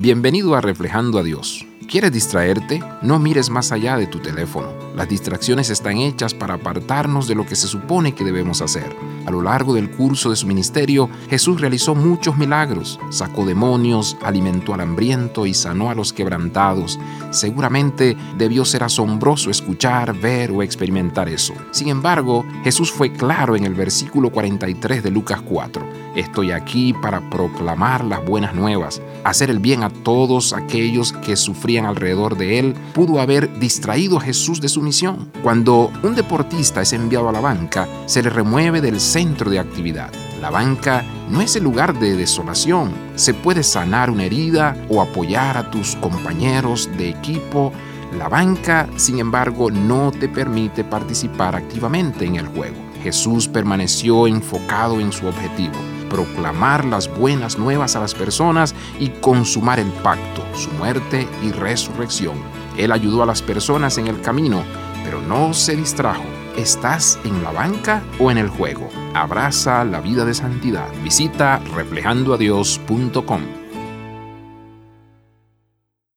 Bienvenido a Reflejando a Dios. ¿Quieres distraerte? No mires más allá de tu teléfono. Las distracciones están hechas para apartarnos de lo que se supone que debemos hacer. A lo largo del curso de su ministerio, Jesús realizó muchos milagros. Sacó demonios, alimentó al hambriento y sanó a los quebrantados. Seguramente debió ser asombroso escuchar, ver o experimentar eso. Sin embargo, Jesús fue claro en el versículo 43 de Lucas 4. Estoy aquí para proclamar las buenas nuevas, hacer el bien a todos aquellos que sufrían alrededor de él pudo haber distraído a Jesús de su misión. Cuando un deportista es enviado a la banca, se le remueve del centro de actividad. La banca no es el lugar de desolación. Se puede sanar una herida o apoyar a tus compañeros de equipo. La banca, sin embargo, no te permite participar activamente en el juego. Jesús permaneció enfocado en su objetivo proclamar las buenas nuevas a las personas y consumar el pacto, su muerte y resurrección. Él ayudó a las personas en el camino, pero no se distrajo. ¿Estás en la banca o en el juego? Abraza la vida de santidad. Visita reflejandoadios.com.